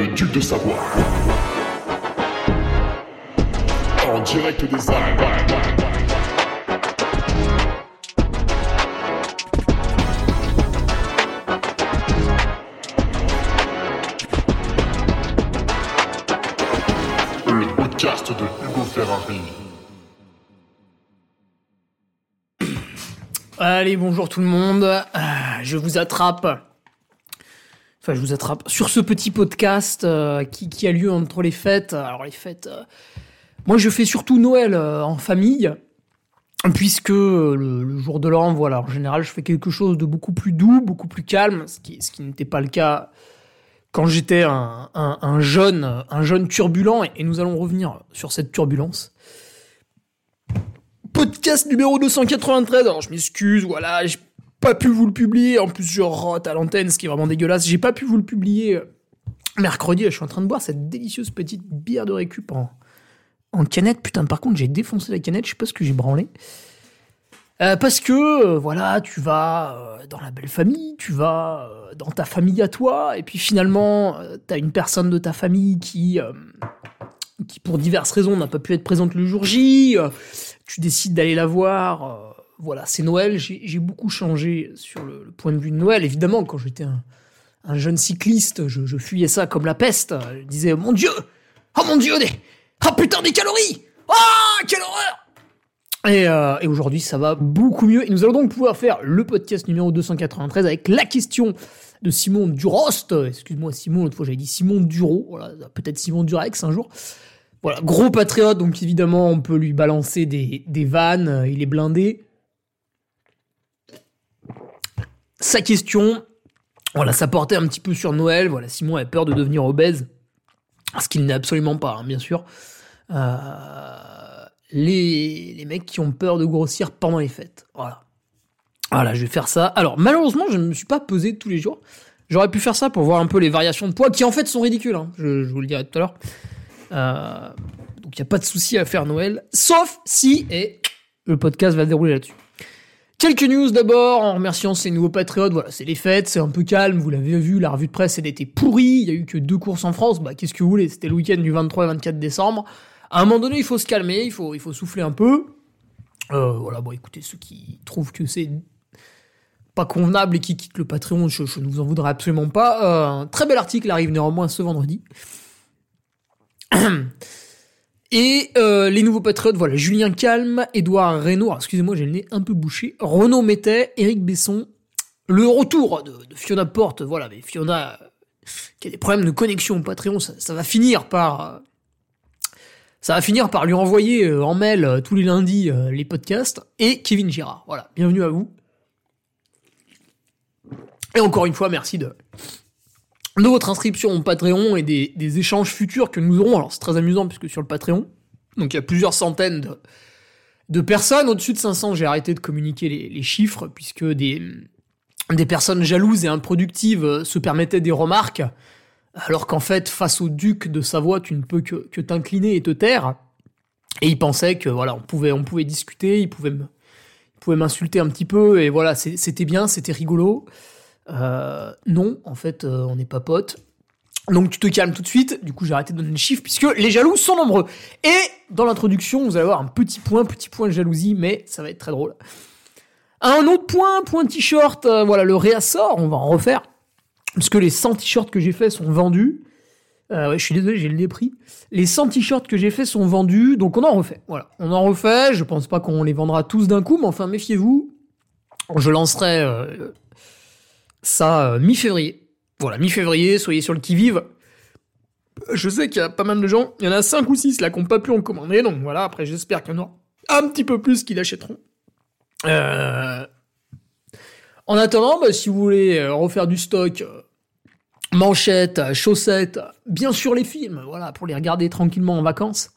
le duc de Savoie. En direct des Alpes. Le podcast de Hugo Ferrari. Allez, bonjour tout le monde. Ah, Je vous attrape. Enfin, je vous attrape sur ce petit podcast euh, qui, a lieu entre les fêtes. Alors, les fêtes. euh, Moi, je fais surtout Noël euh, en famille. Puisque euh, le, jour de l'an, voilà, en général, je fais quelque chose de beaucoup plus doux, beaucoup plus calme, ce qui, n'était pas le cas quand j'étais un, un- un jeune, un jeune turbulent. Et, nous allons revenir sur cette turbulence podcast numéro 293. Alors, je m'excuse, voilà, pas pu vous le publier. En plus, je rote à l'antenne, ce qui est vraiment dégueulasse. J'ai pas pu vous le publier euh, mercredi. Je suis en train de boire cette délicieuse petite bière de récup en, canette. Putain, par contre, j'ai défoncé la canette. Je sais pas ce que j'ai branlé. Euh, parce que, euh, voilà, tu vas dans la belle famille, tu vas dans ta famille à toi, et puis finalement, t'as une personne de ta famille qui, qui pour diverses raisons, n'a pas pu être présente le jour J. tu décides d'aller la voir. Voilà, c'est Noël. J'ai beaucoup changé sur le, point de vue de Noël. Évidemment, quand j'étais un, un jeune cycliste, je, fuyais ça comme la peste. Je disais, mon Dieu Oh mon Dieu des... Oh putain, des calories Ah, quelle horreur et, euh, et aujourd'hui, ça va beaucoup mieux. Et nous allons donc pouvoir faire le podcast numéro 293 avec la question de Simon Durost. Excuse-moi, Simon, l'autre fois j'avais dit Simon Duro. Voilà, peut-être Simon Durex un jour. Voilà, gros patriote, donc évidemment, on peut lui balancer des, des vannes. Il est blindé. Sa question, voilà, ça portait un petit peu sur Noël. Voilà, Simon avait peur de devenir obèse. Ce qu'il n'est absolument pas, hein, bien sûr. Euh, les, mecs qui ont peur de grossir pendant les fêtes. Voilà. Voilà, je vais faire ça. Alors, malheureusement, je ne me suis pas pesé tous les jours. J'aurais pu faire ça pour voir un peu les variations de poids, qui en fait sont ridicules. hein. Je, vous le dirai tout à l'heure. Euh, donc, il n'y a pas de souci à faire Noël. Sauf si, et le podcast va dérouler là-dessus. Quelques news d'abord, en remerciant ces nouveaux patriotes. Voilà, c'est les fêtes, c'est un peu calme. Vous l'avez vu, la revue de presse, elle était pourrie. Il y a eu que deux courses en France. Bah, qu'est-ce que vous voulez C'était le week-end du 23 et 24 décembre. À un moment donné, il faut se calmer, il faut, il faut souffler un peu. Euh, voilà, bon, écoutez, ceux qui trouvent que c'est pas convenable et qui quittent le Patreon, je, ne vous en voudrais absolument pas. Euh, un très bel article arrive néanmoins ce vendredi. Et euh, les nouveaux patriotes, voilà, Julien Calme, Édouard Reynaud, excusez-moi, j'ai le nez un peu bouché, Renaud Mettet, Éric Besson, le retour de, Fiona Porte, voilà, mais Fiona qui a des problèmes de connexion au Patreon, ça, va finir par... euh, ça va finir par lui envoyer euh, en mail tous les lundis les podcasts, et Kevin Girard, voilà, bienvenue à vous. Et encore une fois, merci de, de votre inscription au Patreon et des, échanges futurs que nous aurons. Alors c'est très amusant puisque sur le Patreon, donc il y a plusieurs centaines de, personnes. Au-dessus de 500, j'ai arrêté de communiquer les, chiffres puisque des, des personnes jalouses et improductives euh, se permettaient des remarques, alors qu'en fait, face au duc de Savoie, tu ne peux que, t'incliner et te taire. Et ils pensaient que voilà, on pouvait, on pouvait discuter, ils pouvaient m'insulter un petit peu et voilà, c'était bien, c'était rigolo. Euh, non, en fait, euh, on n'est pas potes. Donc tu te calmes tout de suite. Du coup, j'ai arrêté de donner les chiffres puisque les jaloux sont nombreux. Et dans l'introduction, vous allez avoir un petit point, petit point de jalousie, mais ça va être très drôle. Un autre point, point t-shirt. euh, voilà, le réassort, on va en refaire. Parce que les 100 t-shirts que j'ai faits sont vendus. Je suis désolé, j'ai le pris. Les 100 t-shirts que j'ai faits sont vendus, donc on en refait. Voilà, on en refait. Je pense pas qu'on les vendra tous d'un coup, mais enfin, méfiez-vous. Je lancerai ça euh, mi-février. Voilà, mi-février, soyez sur le qui-vive. Je sais qu'il y a pas mal de gens, il y en a 5 ou 6 là qui n'ont pas pu en commander, donc voilà, après j'espère qu'il y en aura un petit peu plus qui l'achèteront. Euh, En attendant, bah, si vous voulez euh, refaire du stock, manchettes, chaussettes, bien sûr les films, voilà, pour les regarder tranquillement en vacances.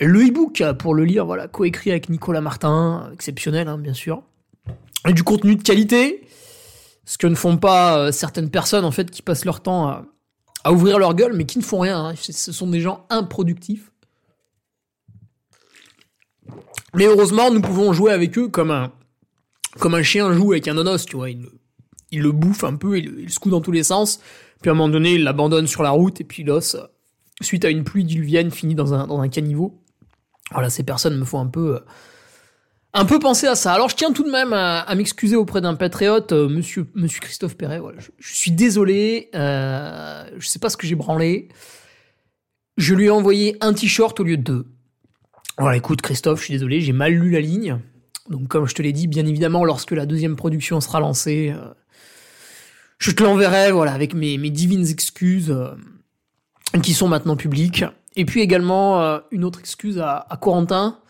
Le e-book pour le lire, voilà, coécrit avec Nicolas Martin, exceptionnel, hein, bien sûr. Et du contenu de qualité, ce que ne font pas euh, certaines personnes en fait qui passent leur temps à, ouvrir leur gueule, mais qui ne font rien. hein. Ce sont des gens improductifs. Mais heureusement, nous pouvons jouer avec eux comme un, comme un chien joue avec un onos, tu vois. Ne, il le bouffe un peu, il, il secoue dans tous les sens. Puis à un moment donné, il l'abandonne sur la route et puis l'os, suite à une pluie diluvienne, finit dans un, dans un caniveau. Voilà, ces personnes me font un peu, euh, un peu penser à ça. Alors je tiens tout de même à, m'excuser auprès d'un patriote, euh, monsieur, monsieur Christophe Perret. Voilà, je, suis désolé, euh, je sais pas ce que j'ai branlé. Je lui ai envoyé un t-shirt au lieu de deux. Voilà, écoute Christophe, je suis désolé, j'ai mal lu la ligne. Donc comme je te l'ai dit, bien évidemment, lorsque la deuxième production sera lancée, euh, je te l'enverrai, voilà, avec mes, divines excuses euh, qui sont maintenant publiques. Et puis également une autre excuse à Corentin,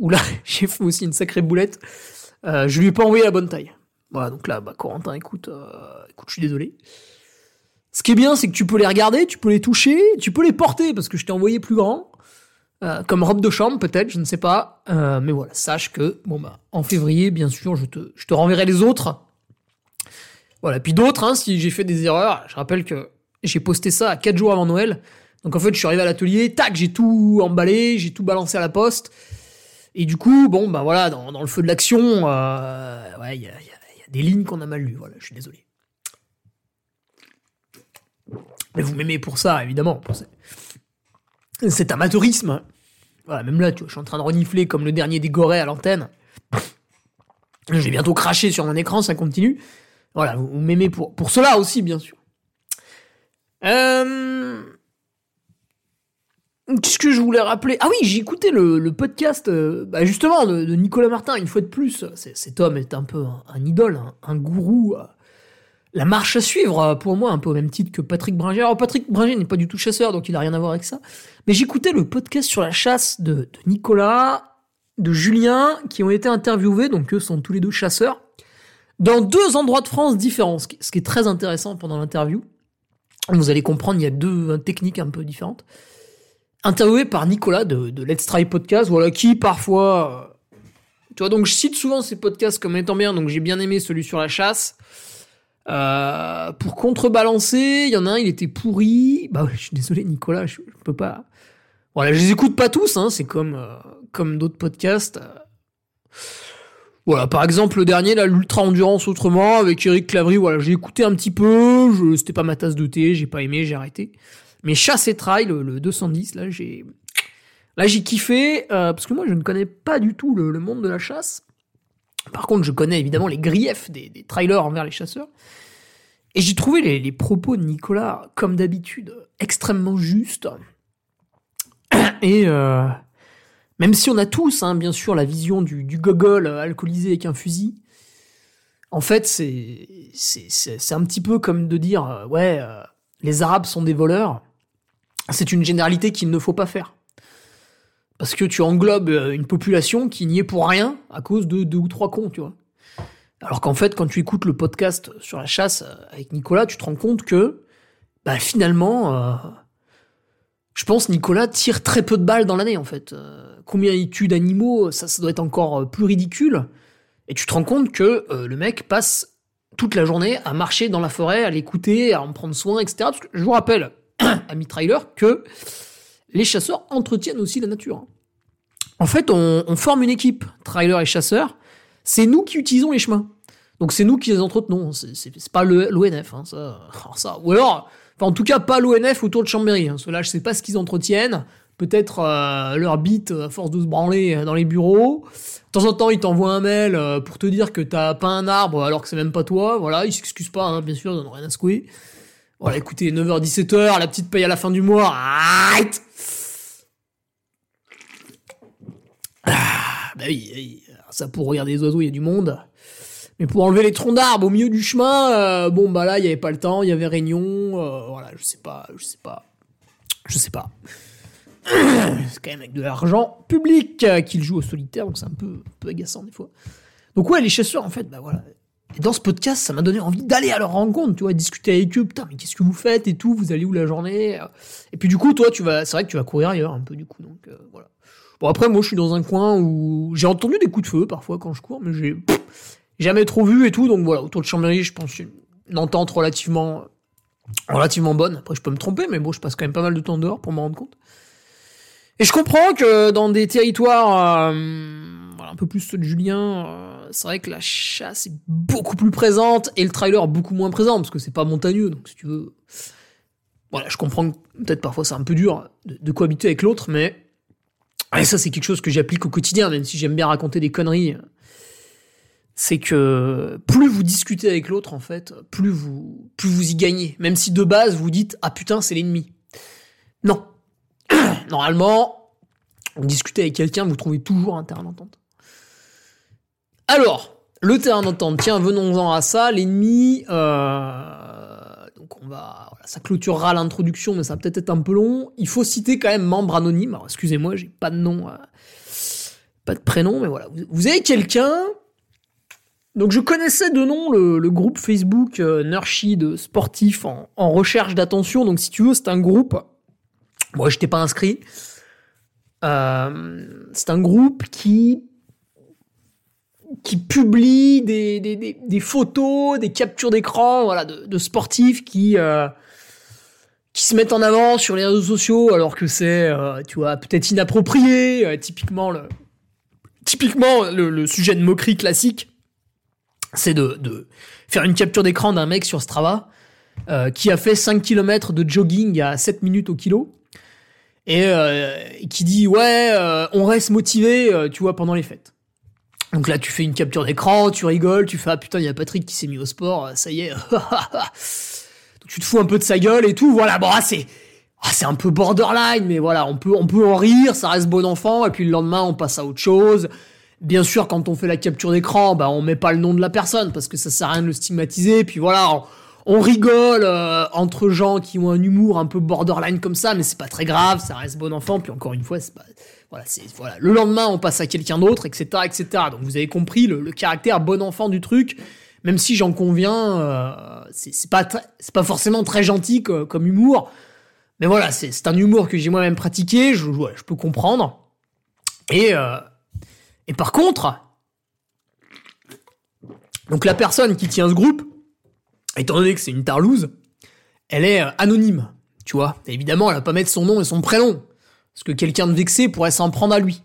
où là j'ai fait aussi une sacrée boulette. Euh, je lui ai pas envoyé la bonne taille. Voilà, donc là, bah, Corentin, écoute, euh, écoute, je suis désolé. Ce qui est bien, c'est que tu peux les regarder, tu peux les toucher, tu peux les porter, parce que je t'ai envoyé plus grand. Euh, comme robe de chambre, peut-être, je ne sais pas. Mais voilà, sache que, bon bah, en février, bien sûr, je te, je te renverrai les autres. Voilà, puis d'autres, hein, si j'ai fait des erreurs, je rappelle que j'ai posté ça à 4 jours avant Noël. Donc en fait, je suis arrivé à l'atelier, tac, j'ai tout emballé, j'ai tout balancé à la poste. Et du coup, bon, bah voilà, dans, le feu de l'action, euh, ouais, il y a, des lignes qu'on a mal lues. Voilà, je suis désolé. Mais vous m'aimez pour ça, évidemment. pour. Cet amateurisme. Voilà, même là, tu vois, je suis en train de renifler comme le dernier des gorées à l'antenne. Je vais bientôt cracher sur mon écran, ça continue. Voilà, vous, vous m'aimez pour, pour cela aussi, bien sûr. Euh... Qu'est-ce que je voulais rappeler? Ah oui, j'ai écouté le, podcast, euh, bah justement, de, Nicolas Martin, une fois de plus. Cet homme est un peu un, idole, un, gourou. euh, la marche à suivre, euh, pour moi, un peu au même titre que Patrick Bringer. Alors, Patrick Bringer n'est pas du tout chasseur, donc il n'a rien à voir avec ça. Mais j'écoutais le podcast sur la chasse de, Nicolas, de Julien, qui ont été interviewés, donc eux sont tous les deux chasseurs, dans deux endroits de France différents, ce qui, est très intéressant pendant l'interview. Vous allez comprendre, il y a deux techniques un peu différentes. Interviewé par Nicolas de, Let's Try Podcast, voilà, qui parfois... euh, tu vois, donc je cite souvent ces podcasts comme étant bien, donc j'ai bien aimé celui sur la chasse. Euh, pour contrebalancer, il y en a un, il était pourri. Bah ouais, je suis désolé, Nicolas, je, je peux pas. Voilà, je les écoute pas tous, hein, c'est comme, euh, comme d'autres podcasts. Voilà, par exemple, le dernier, l'Ultra Endurance Autrement, avec Eric Clavry, voilà, j'ai écouté un petit peu, c'était pas ma tasse de thé, j'ai pas aimé, j'ai arrêté. Mais Chasse et Trail, le, le 210, là, j'ai, là, j'ai kiffé, euh, parce que moi, je ne connais pas du tout le, monde de la chasse. Par contre, je connais évidemment les griefs des, des trailers envers les chasseurs. Et j'ai trouvé les, propos de Nicolas, comme d'habitude, extrêmement justes. Et euh, même si on a tous, hein, bien sûr, la vision du, gogol alcoolisé avec un fusil, en fait, c'est un petit peu comme de dire, euh, ouais, les Arabes sont des voleurs. C'est une généralité qu'il ne faut pas faire. Parce que tu englobes euh, une population qui n'y est pour rien à cause de deux ou trois cons, tu vois. Alors qu'en fait, quand tu écoutes le podcast sur la chasse euh, avec Nicolas, tu te rends compte que, bah finalement, euh, je pense Nicolas tire très peu de balles dans l'année en fait. Combien il tue d'animaux, ça, doit être encore plus ridicule. Et tu te rends compte que le mec passe toute la journée à marcher dans la forêt, à l'écouter, à en prendre soin, etc. Parce que je vous rappelle, ami trailer, que les chasseurs entretiennent aussi la nature. hein. En fait, on, forme une équipe, trailer et chasseurs. C'est nous qui utilisons les chemins. Donc c'est nous qui les entretenons. C'est- pas l'ONF, hein, alors ça. Ou alors, en tout cas pas l'ONF autour de Chambéry. Hein. Ceux-là, je sais pas ce qu'ils entretiennent. Peut-être euh, leur bite à force de se branler euh, dans les bureaux. De temps en temps, ils t'envoient un mail euh, pour te dire que t'as pas un arbre alors que c'est même pas toi. Voilà, ils s'excusent pas, hein, bien sûr, ils en ont rien à secouer. Voilà, écoutez, 9h-17h, la petite paye à la fin du mois. Arrête Ah, bah oui, ça pour regarder les oiseaux, il y a du monde. Mais pour enlever les troncs d'arbres au milieu du chemin, euh, bon bah là, il y avait pas le temps, il y avait réunion, euh, voilà, je sais pas, je sais pas. Je sais pas. C'est quand même avec de l'argent public euh, qu'il joue au solitaire, donc c'est un peu, un peu agaçant des fois. Donc ouais, les chasseurs, en fait, bah voilà. Et dans ce podcast, ça m'a donné envie d'aller à leur rencontre, tu vois, discuter avec eux, putain, mais qu'est-ce que vous faites et tout, vous allez où la journée? Et puis du coup, toi, tu vas, c'est vrai que tu vas courir ailleurs un peu du coup, donc euh, voilà. Bon après, moi, je suis dans un coin où j'ai entendu des coups de feu parfois quand je cours, mais j'ai jamais trop vu et tout, donc voilà, autour de Chambéry, je pense une, entente relativement, relativement bonne. Après, je peux me tromper, mais bon, je passe quand même pas mal de temps dehors pour m'en rendre compte. Et je comprends que dans des territoires, euh, un peu plus ceux de Julien, euh, c'est vrai que la chasse est beaucoup plus présente et le trailer beaucoup moins présent parce que c'est pas montagneux. Donc si tu veux, voilà, je comprends que peut-être parfois c'est un peu dur de, cohabiter avec l'autre, mais ça c'est quelque chose que j'applique au quotidien, même si j'aime bien raconter des conneries. C'est que plus vous discutez avec l'autre, en fait, plus vous, plus vous y gagnez. Même si de base vous dites ah putain c'est l'ennemi. Non, normalement, discuter avec quelqu'un, vous trouvez toujours un terrain d'entente. Alors, le terrain d'entente, tiens, venons-en à ça. L'ennemi, euh, donc on va, ça clôturera l'introduction, mais ça va peut-être être un peu long. Il faut citer quand même membre anonyme. Alors, excusez-moi, j'ai pas de nom, euh, pas de prénom, mais voilà. Vous, avez quelqu'un? Donc, je connaissais de nom le, groupe Facebook euh, Nurshid sportif en, en recherche d'attention. Donc, si tu veux, c'est un groupe. Moi, je t'ai pas inscrit. Euh, c'est un groupe qui qui publie des, des, des, photos, des captures d'écran, voilà, de, de sportifs qui euh, qui se mettent en avant sur les réseaux sociaux, alors que c'est, euh, tu vois, peut-être inapproprié. euh, typiquement le typiquement le, le sujet de moquerie classique, c'est de, de faire une capture d'écran d'un mec sur Strava euh, qui a fait 5 km de jogging à 7 minutes au kilo et euh, qui dit ouais on reste motivé tu vois pendant les fêtes donc là tu fais une capture d'écran tu rigoles tu fais ah putain il y a Patrick qui s'est mis au sport ça y est Donc, tu te fous un peu de sa gueule et tout voilà bon ah, c'est ah, c'est un peu borderline mais voilà on peut on peut en rire ça reste bon enfant et puis le lendemain on passe à autre chose bien sûr quand on fait la capture d'écran bah on met pas le nom de la personne parce que ça sert à rien de le stigmatiser puis voilà on, on rigole euh, entre gens qui ont un humour un peu borderline comme ça, mais c'est pas très grave, ça reste bon enfant. Puis encore une fois, c'est pas, voilà, voilà. Le lendemain, on passe à quelqu'un d'autre, etc., etc. Donc vous avez compris le, caractère bon enfant du truc. Même si j'en conviens, euh, c'est pas pas forcément très gentil co- comme humour. Mais voilà, c'est un humour que j'ai moi-même pratiqué. Je, je peux comprendre. Et euh, et par contre, donc la personne qui tient ce groupe étant donné que c'est une tarlouse, elle est euh, anonyme, tu vois. Évidemment, elle va pas mettre son nom et son prénom, parce que quelqu'un de vexé pourrait s'en prendre à lui.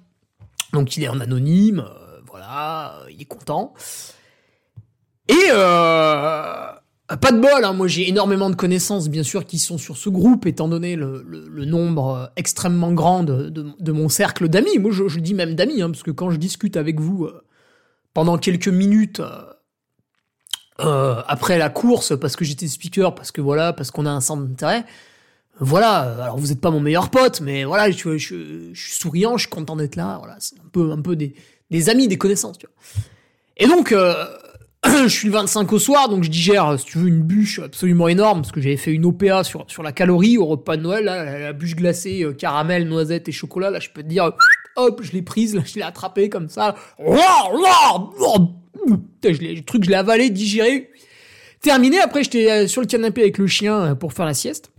Donc il est en anonyme, euh, voilà, il est content. Et euh, pas de bol, hein, moi j'ai énormément de connaissances, bien sûr, qui sont sur ce groupe, étant donné le, nombre euh, extrêmement grand de, mon cercle d'amis. Moi je, dis même d'amis, hein, parce que quand je discute avec vous pendant quelques minutes... après la course parce que j'étais speaker, parce que voilà, parce qu'on a un centre d'intérêt. Voilà, euh, alors vous êtes pas mon meilleur pote, mais voilà, je, je, suis souriant, je suis content d'être là. Voilà, c'est un peu, un peu des, des amis, des connaissances, tu vois. Et donc, euh, je suis le 25 au soir, donc je digère, si tu veux, une bûche absolument énorme, parce que j'avais fait une OPA sur, sur la calorie au repas de Noël, la, bûche glacée, euh, caramel, noisette et chocolat, là, je peux te dire, hop, je l'ai prise, là, je l'ai attrapée comme ça. Le truc, je l'ai avalé, digéré. Terminé, après, j'étais euh, sur le canapé avec le chien euh, pour faire la sieste.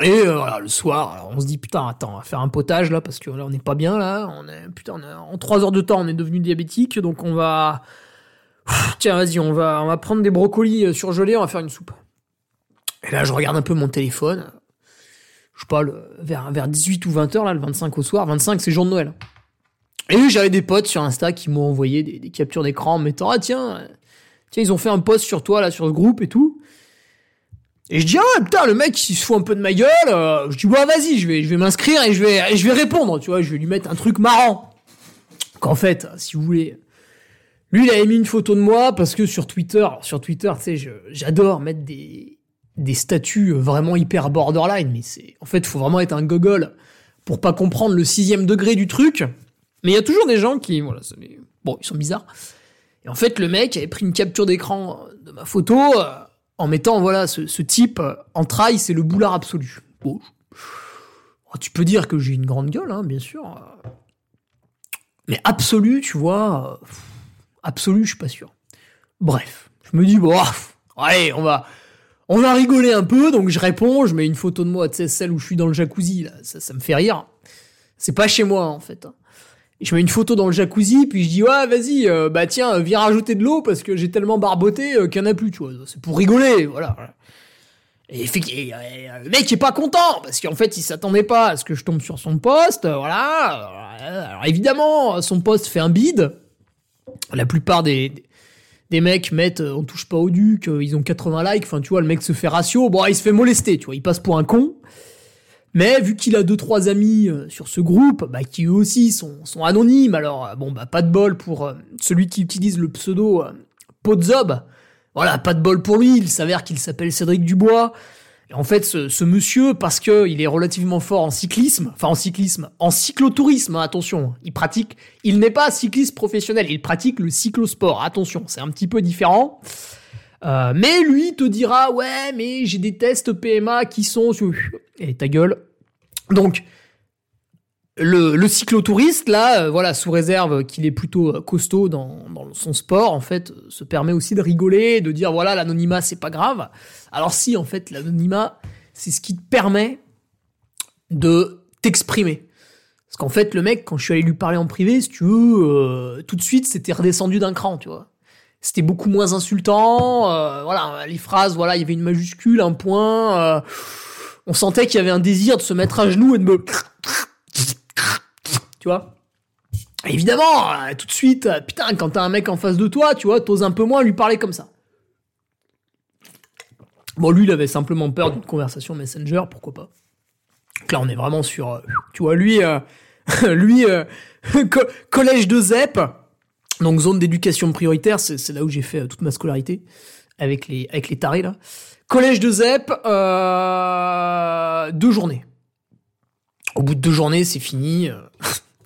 Et euh, voilà, le soir, on se dit putain, attends, on va faire un potage là parce que là on n'est pas bien là. On est putain, en trois heures de temps, on est devenu diabétique, donc on va tiens, vas-y, on va on va prendre des brocolis euh, surgelés, on va faire une soupe. Et là, je regarde un peu mon téléphone. Je sais pas, le- vers vers 18 ou 20 heures là, le 25 au soir, 25 c'est jour de Noël. Et j'avais des potes sur Insta qui m'ont envoyé des, captures d'écran en me mettant ah tiens, tiens ils ont fait un post sur toi là sur le groupe et tout. Et je dis ah putain le mec il se fout un peu de ma gueule. euh, je dis ouais vas-y je vais je vais m'inscrire et je vais je vais répondre tu vois je vais lui mettre un truc marrant. Qu'en fait si vous voulez lui il avait mis une photo de moi parce que sur Twitter sur Twitter tu sais j'adore mettre des des statuts vraiment hyper borderline mais c'est en fait faut vraiment être un gogol pour pas comprendre le sixième degré du truc. Mais il y a toujours des gens qui voilà bon ils sont bizarres. Et en fait, le mec avait pris une capture d'écran de ma photo euh, en mettant, voilà, ce, type euh, en trail, c'est le boulard absolu. Oh, tu peux dire que j'ai une grande gueule, hein, bien sûr. Mais absolu, tu vois, euh, absolu, je suis pas sûr. Bref, je me dis, bon, ah, allez, on va, on va rigoler un peu, donc je réponds, je mets une photo de moi, tu sais, celle où je suis dans le jacuzzi, ça, ça me fait rire. C'est pas chez moi, en fait. Je mets une photo dans le jacuzzi, puis je dis ouais vas-y, euh, bah tiens, viens rajouter de l'eau parce que j'ai tellement barboté euh, qu'il n'y en a plus, tu vois. C'est pour rigoler, voilà. Et, le mec est pas content parce qu'en fait il s'attendait pas à ce que je tombe sur son poste, voilà. Alors évidemment, son poste fait un bide. La plupart des, des mecs mettent on touche pas au duc, ils ont 80 likes, enfin tu vois, le mec se fait ratio, bon il se fait molester, tu vois, il passe pour un con. Mais vu qu'il a deux trois amis euh, sur ce groupe, bah, qui eux aussi sont, sont anonymes, alors euh, bon bah pas de bol pour euh, celui qui utilise le pseudo Podzob. Voilà, pas de bol pour lui. Il s'avère qu'il s'appelle Cédric Dubois. Et en fait, ce, monsieur, parce que il est relativement fort en cyclisme, enfin en cyclisme, en cyclotourisme, hein, attention, il pratique, il n'est pas cycliste professionnel, il pratique le cyclosport, attention, c'est un petit peu différent. Mais lui te dira, ouais, mais j'ai des tests PMA qui sont et ta gueule. Donc, le, le cyclotouriste, là, euh, voilà, sous réserve qu'il est plutôt euh, costaud dans, son sport, en fait, euh, se permet aussi de rigoler, de dire, voilà, l'anonymat, c'est pas grave. Alors si, en fait, l'anonymat, c'est ce qui te permet de t'exprimer. Parce qu'en fait, le mec, quand je suis allé lui parler en privé, si tu veux, tout de suite, c'était redescendu d'un cran, tu vois. C'était beaucoup moins insultant, voilà, les phrases, voilà, il y avait une majuscule, un point on sentait qu'il y avait un désir de se mettre à genoux et de me... Tu vois Évidemment, euh, tout de suite, euh, putain, quand t'as un mec en face de toi, tu vois, t'oses un peu moins lui parler comme ça. Bon, lui, il avait simplement peur d'une conversation Messenger, pourquoi pas. Donc là, on est vraiment sur, euh, tu vois, lui, lui, collège de ZEP, donc zone d'éducation prioritaire, c'est là où j'ai fait toute ma scolarité, avec les, avec les tarés, là. Collège de ZEP, euh, deux journées. Au bout de deux journées, c'est fini.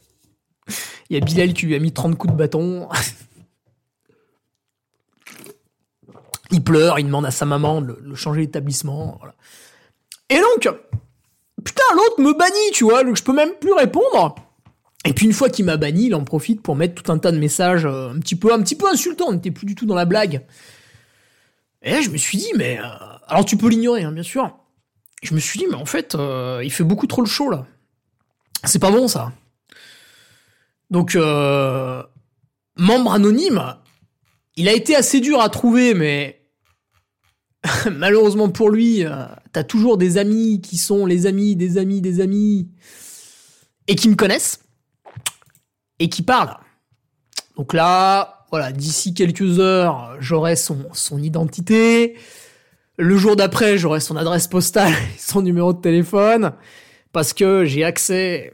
Il y a Bilal qui lui a mis 30 coups de bâton. il pleure, il demande à sa maman de le, changer d'établissement. Et donc, putain, l'autre me bannit, tu vois, donc je peux même plus répondre. Et puis une fois qu'il m'a banni, il en profite pour mettre tout un tas de messages euh, un petit peu, un petit peu insultants. On n'était plus du tout dans la blague. Et là, je me suis dit, mais euh, alors tu peux l'ignorer, hein, bien sûr. Je me suis dit, mais en fait, euh, il fait beaucoup trop le show là. C'est pas bon ça. Donc, euh, membre anonyme, il a été assez dur à trouver, mais malheureusement pour lui, t'as toujours des amis qui sont les amis des amis des amis et qui me connaissent et qui parlent. Donc là, voilà, d'ici quelques heures, j'aurai son, son identité. Le jour d'après, j'aurai son adresse postale et son numéro de téléphone parce que j'ai accès.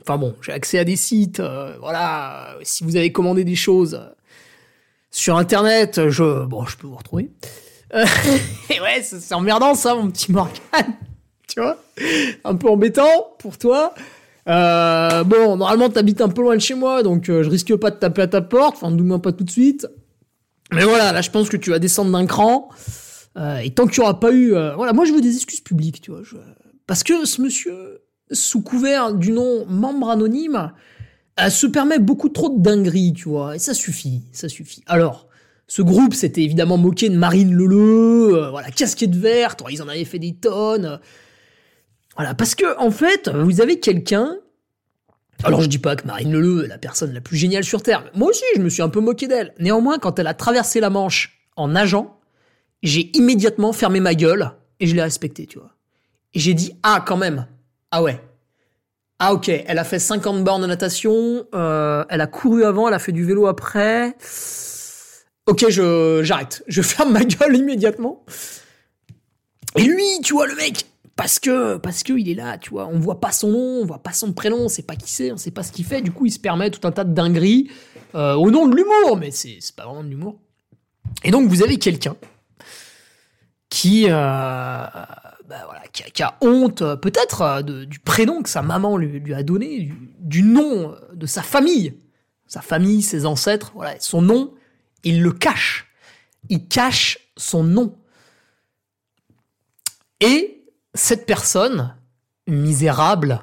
Enfin bon, j'ai accès à des sites. Euh, voilà, si vous avez commandé des choses euh, sur Internet, je bon, je peux vous retrouver. Euh, et ouais, c'est emmerdant ça, mon petit Morgan. tu vois, un peu embêtant pour toi. Bon, normalement, t'habites un peu loin de chez moi, donc je risque pas de taper à ta porte. Enfin, du moins pas tout de suite. Mais voilà, là, je pense que tu vas descendre d'un cran. Euh, et tant qu'il n'y aura pas eu... Euh, voilà, moi je veux des excuses publiques, tu vois. Parce que ce monsieur, sous couvert du nom membre anonyme, euh, se permet beaucoup trop de dingueries, tu vois. Et ça suffit, ça suffit. Alors, ce groupe s'était évidemment moqué de Marine Leleu, voilà, casquette verte, ils en avaient fait des tonnes. Voilà, parce que, en fait, vous avez quelqu'un alors je dis pas que Marine Leleu est la personne la plus géniale sur Terre. Moi aussi, je me suis un peu moqué d'elle. Néanmoins, quand elle a traversé la Manche en nageant, j'ai immédiatement fermé ma gueule et je l'ai respecté, tu vois. Et j'ai dit, ah, quand même. Ah ouais. Ah ok, elle a fait 50 bornes de natation, euh, elle a couru avant, elle a fait du vélo après. Ok, je j'arrête, je ferme ma gueule immédiatement. Et lui, tu vois, le mec, parce que parce que il est là, tu vois, on voit pas son nom, on voit pas son prénom, on sait pas qui c'est, on sait pas ce qu'il fait. Du coup, il se permet tout un tas de dingueries euh, au nom de l'humour, mais c'est pas vraiment de l'humour. Et donc, vous avez quelqu'un qui, euh, bah voilà, qui, a, honte peut-être euh, du prénom que sa maman lui, a donné, du, nom de sa famille, sa famille, ses ancêtres, voilà, son nom, il le cache. Il cache son nom. Et cette personne, misérable,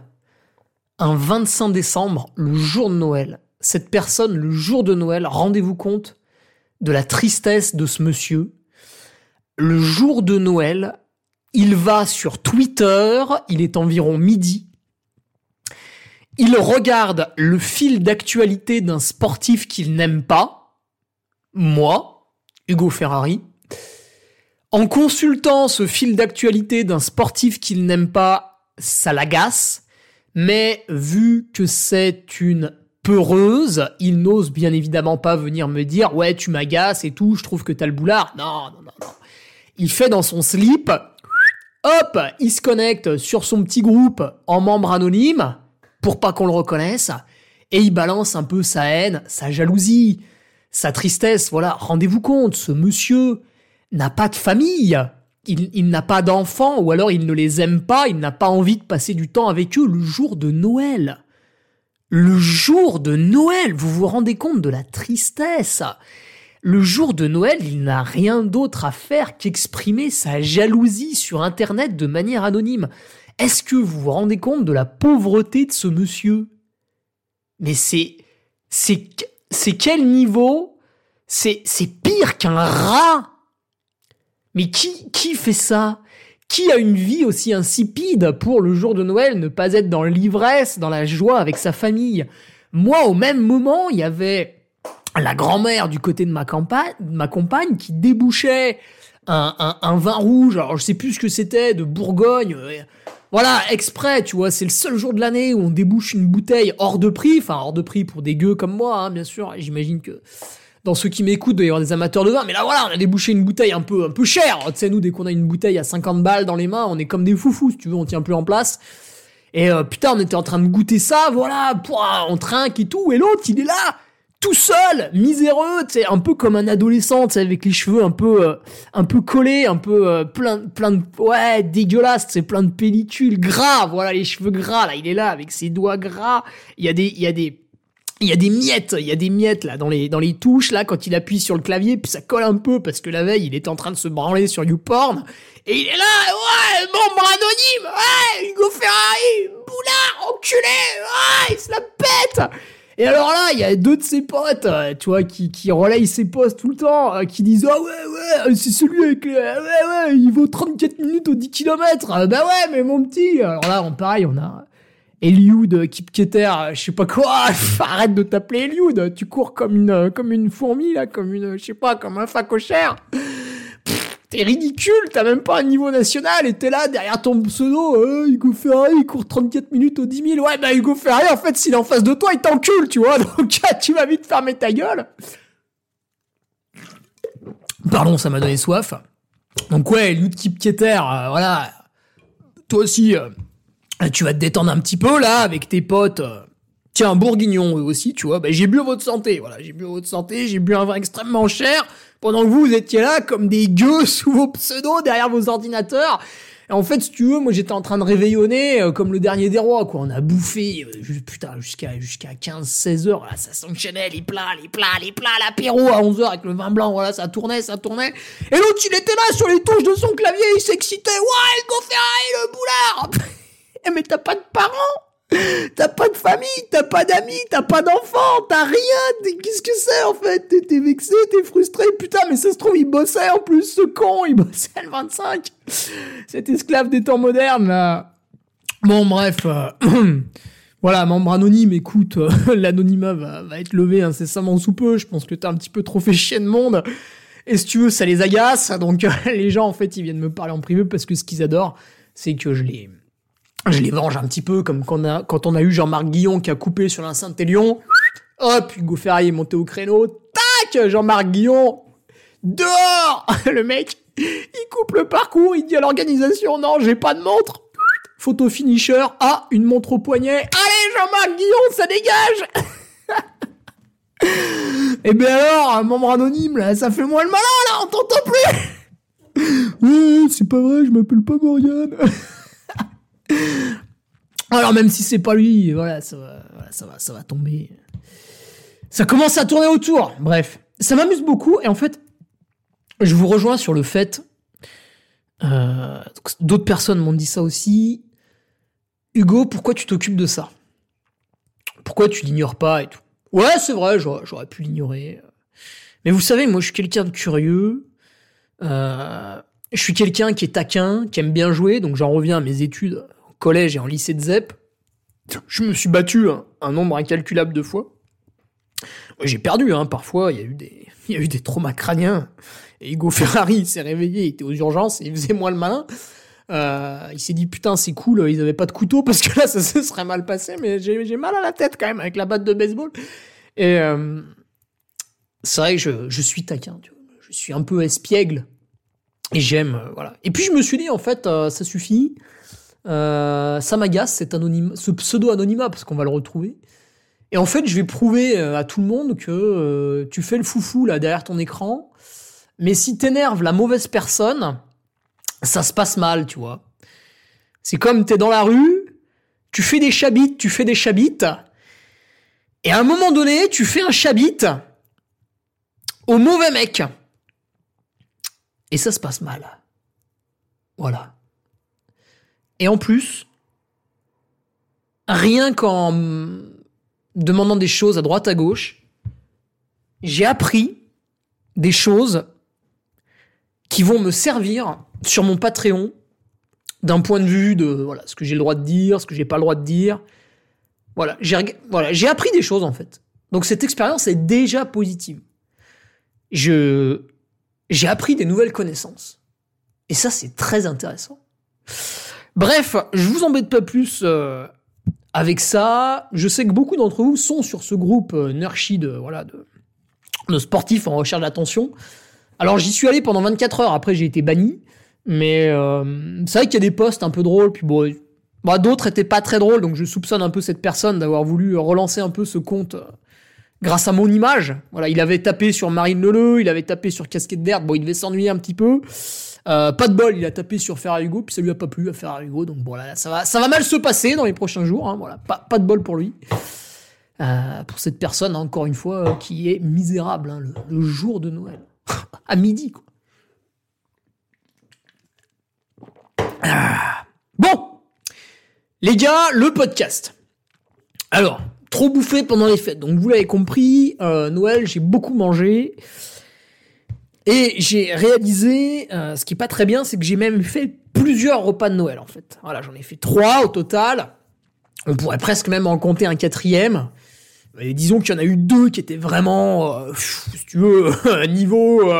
un 25 décembre, le jour de Noël, cette personne, le jour de Noël, rendez-vous compte de la tristesse de ce monsieur. Le jour de Noël, il va sur Twitter, il est environ midi, il regarde le fil d'actualité d'un sportif qu'il n'aime pas, moi, Hugo Ferrari. En consultant ce fil d'actualité d'un sportif qu'il n'aime pas, ça l'agace. Mais vu que c'est une peureuse, il n'ose bien évidemment pas venir me dire ouais tu m'agaces et tout, je trouve que t'as le boulard. Non, non, non, non. Il fait dans son slip, hop, il se connecte sur son petit groupe en membre anonyme pour pas qu'on le reconnaisse et il balance un peu sa haine, sa jalousie, sa tristesse. Voilà, rendez-vous compte, ce monsieur n'a pas de famille. Il, n'a pas d'enfants, ou alors il ne les aime pas, il n'a pas envie de passer du temps avec eux le jour de Noël. Le jour de Noël, vous vous rendez compte de la tristesse Le jour de Noël, il n'a rien d'autre à faire qu'exprimer sa jalousie sur Internet de manière anonyme. Est-ce que vous vous rendez compte de la pauvreté de ce monsieur? Mais c'est... C'est... C'est quel niveau? C'est... C'est pire qu'un rat mais qui, qui fait ça? Qui a une vie aussi insipide pour le jour de Noël ne pas être dans l'ivresse, dans la joie avec sa famille? Moi, au même moment, il y avait la grand-mère du côté de ma, compagne qui débouchait un, vin rouge, alors je sais plus ce que c'était, de Bourgogne. Voilà, exprès, tu vois, c'est le seul jour de l'année où on débouche une bouteille hors de prix, enfin hors de prix pour des gueux comme moi, hein, bien sûr. J'imagine que dans ceux qui m'écoutent, doit y avoir des amateurs de vin. Mais là, voilà, on a débouché une bouteille un peu, un peu chère. Tu sais, nous, dès qu'on a une bouteille à 50 balles dans les mains, on est comme des foufous, si tu veux, on tient plus en place. Et euh, putain, on était en train de goûter ça, voilà, on trinque et tout. Et l'autre, il est là, tout seul, miséreux, tu sais, un peu comme un adolescent, tu sais, avec les cheveux un peu, euh, un peu collés, un peu euh, plein, plein de, ouais, dégueulasse, c'est plein de pellicules, gras, voilà, les cheveux gras, là, il est là, avec ses doigts gras. Il y a des, il y a des, il y a des miettes, il y a des miettes là dans les dans les touches là quand il appuie sur le clavier puis ça colle un peu parce que la veille il est en train de se branler sur YouPorn et il est là ouais membre anonyme ouais Hugo Ferrari boulard enculé ouais il se la pète. Et alors là il y a deux de ses potes euh, tu vois qui qui relayent ses posts tout le temps euh, qui disent ah ouais ouais c'est celui avec ouais ouais il vaut 34 minutes au 10 km bah ouais mais mon petit. Alors là on pareil on a Eliud Kipketer, je sais pas quoi, arrête de t'appeler Eliud, tu cours comme une, comme une fourmi, là, comme une, je sais pas, comme un facochère. T'es ridicule, t'as même pas un niveau national et t'es là derrière ton pseudo, euh, Hugo Ferrari, il court 34 minutes au 10 000. Ouais, bah Hugo Ferrari, en fait, s'il est en face de toi, il t'encule, tu vois, donc tu vas vite fermer ta gueule. Pardon, ça m'a donné soif. Donc ouais, Eliud Kipketer, euh, voilà, toi aussi... Euh, euh, tu vas te détendre un petit peu là avec tes potes. Tiens, bourguignon aussi, tu vois. Bah, j'ai bu à votre santé, voilà. J'ai bu à votre santé, j'ai bu un vin extrêmement cher. Pendant que vous, vous étiez là comme des gueux sous vos pseudos derrière vos ordinateurs. Et en fait, si tu veux, moi j'étais en train de réveillonner euh, comme le dernier des rois, quoi. On a bouffé, euh, putain, jusqu'à jusqu'à 15-16 heures, là, ça s'enchaînait, les plats, les plats, les plats, l'apéro à 11 heures avec le vin blanc, voilà, ça tournait, ça tournait. Et l'autre, il était là sur les touches de son clavier, il s'excitait, ouais, Hugo Ferrari, le boulard mais t'as pas de parents. T'as pas de famille, t'as pas d'amis, t'as pas d'enfants, t'as rien. Qu'est-ce que c'est en fait? T'es vexé, t'es frustré, putain, mais ça se trouve, il bossait en plus, ce con, il bossait le 25 Cet esclave des temps modernes. Bon, bref, euh, voilà, membre anonyme, écoute, euh, l'anonymat va, va, être levé incessamment sous peu, je pense que t'as un petit peu trop fait chier de monde, et si tu veux, ça les agace, donc les gens, en fait, ils viennent me parler en privé parce que ce qu'ils adorent, c'est que je les je les venge un petit peu, comme quand on a, eu Jean-Marc Guillon qui a coupé sur l'enceinte Lion. Hop, Hugo Ferrari est monté au créneau. Tac, Jean-Marc Guillon. Dehors Le mec, il coupe le parcours, il dit à l'organisation, non, j'ai pas de montre. Photo finisher, ah, une montre au poignet. Allez, Jean-Marc Guillon, ça dégage Et eh bien alors, un membre anonyme, là, ça fait moins le malin, là, on t'entend plus Oui, c'est pas vrai, je m'appelle pas Moriane alors même si c'est pas lui, voilà, ça va, tomber. Ça commence à tourner autour. Bref, ça m'amuse beaucoup et en fait, je vous rejoins sur le fait. Euh, d'autres personnes m'ont dit ça aussi. Hugo, pourquoi tu t'occupes de ça? Pourquoi tu l'ignores pas et tout? Ouais, c'est vrai, j'aurais pu l'ignorer. Mais vous savez, moi, je suis quelqu'un de curieux. Euh, je suis quelqu'un qui est taquin, qui aime bien jouer, donc j'en reviens à mes études collège et en lycée de ZEP, je me suis battu un, nombre incalculable de fois. J'ai perdu, hein, parfois, il y a eu des, y a eu des traumas crâniens. Et Hugo Ferrari s'est réveillé, il était aux urgences, il faisait moins le malin. Euh, il s'est dit putain c'est cool, ils avaient pas de couteau parce que là ça se serait mal passé, mais j'ai mal à la tête quand même avec la batte de baseball. Et euh, c'est vrai que je, je suis taquin, je suis un peu espiègle et j'aime euh, voilà. Et puis je me suis dit en fait ça suffit, euh, ça m'agace cet anonyme, ce pseudo anonymat parce qu'on va le retrouver. Et en fait je vais prouver à tout le monde que tu fais le foufou là derrière ton écran, mais si t'énerves la mauvaise personne ça se passe mal, tu vois. C'est comme t'es dans la rue, tu fais des chabites, tu fais des chabites, et à un moment donné, tu fais un chabit au mauvais mec. Et ça se passe mal. Voilà. Et en plus, rien qu'en demandant des choses à droite à gauche, j'ai appris des choses qui vont me servir sur mon Patreon d'un point de vue de voilà ce que j'ai le droit de dire, ce que j'ai pas le droit de dire. Voilà, j'ai voilà, j'ai appris des choses en fait. Donc cette expérience est déjà positive. Je j'ai appris des nouvelles connaissances. Et ça c'est très intéressant. Bref, je vous embête pas plus euh, avec ça. Je sais que beaucoup d'entre vous sont sur ce groupe euh, de voilà de, de sportifs en recherche d'attention. Alors j'y suis allé pendant 24 heures, après j'ai été banni. Mais euh, c'est vrai qu'il y a des posts un peu drôles, puis bon, bah, d'autres étaient pas très drôles, donc je soupçonne un peu cette personne d'avoir voulu relancer un peu ce compte euh, grâce à mon image. Voilà, il avait tapé sur Marine Leleu, il avait tapé sur Casquette d'Herbe, bon, il devait s'ennuyer un petit peu. Euh, pas de bol, il a tapé sur Ferrari Hugo, puis ça lui a pas plu à Ferrari Hugo, donc voilà, ça va, mal se passer dans les prochains jours, hein, pas, de bol pour lui. Euh, pour cette personne, encore une fois, qui est misérable, hein, le, jour de Noël. à midi, quoi. Ah. Bon, les gars, le podcast. Alors, trop bouffé pendant les fêtes. Donc vous l'avez compris, euh, Noël, j'ai beaucoup mangé. Et j'ai réalisé, euh, ce qui est pas très bien, c'est que j'ai même fait plusieurs repas de Noël en fait. Voilà, j'en ai fait trois au total. On pourrait presque même en compter un quatrième. Et disons qu'il y en a eu deux qui étaient vraiment, euh, si tu veux, niveau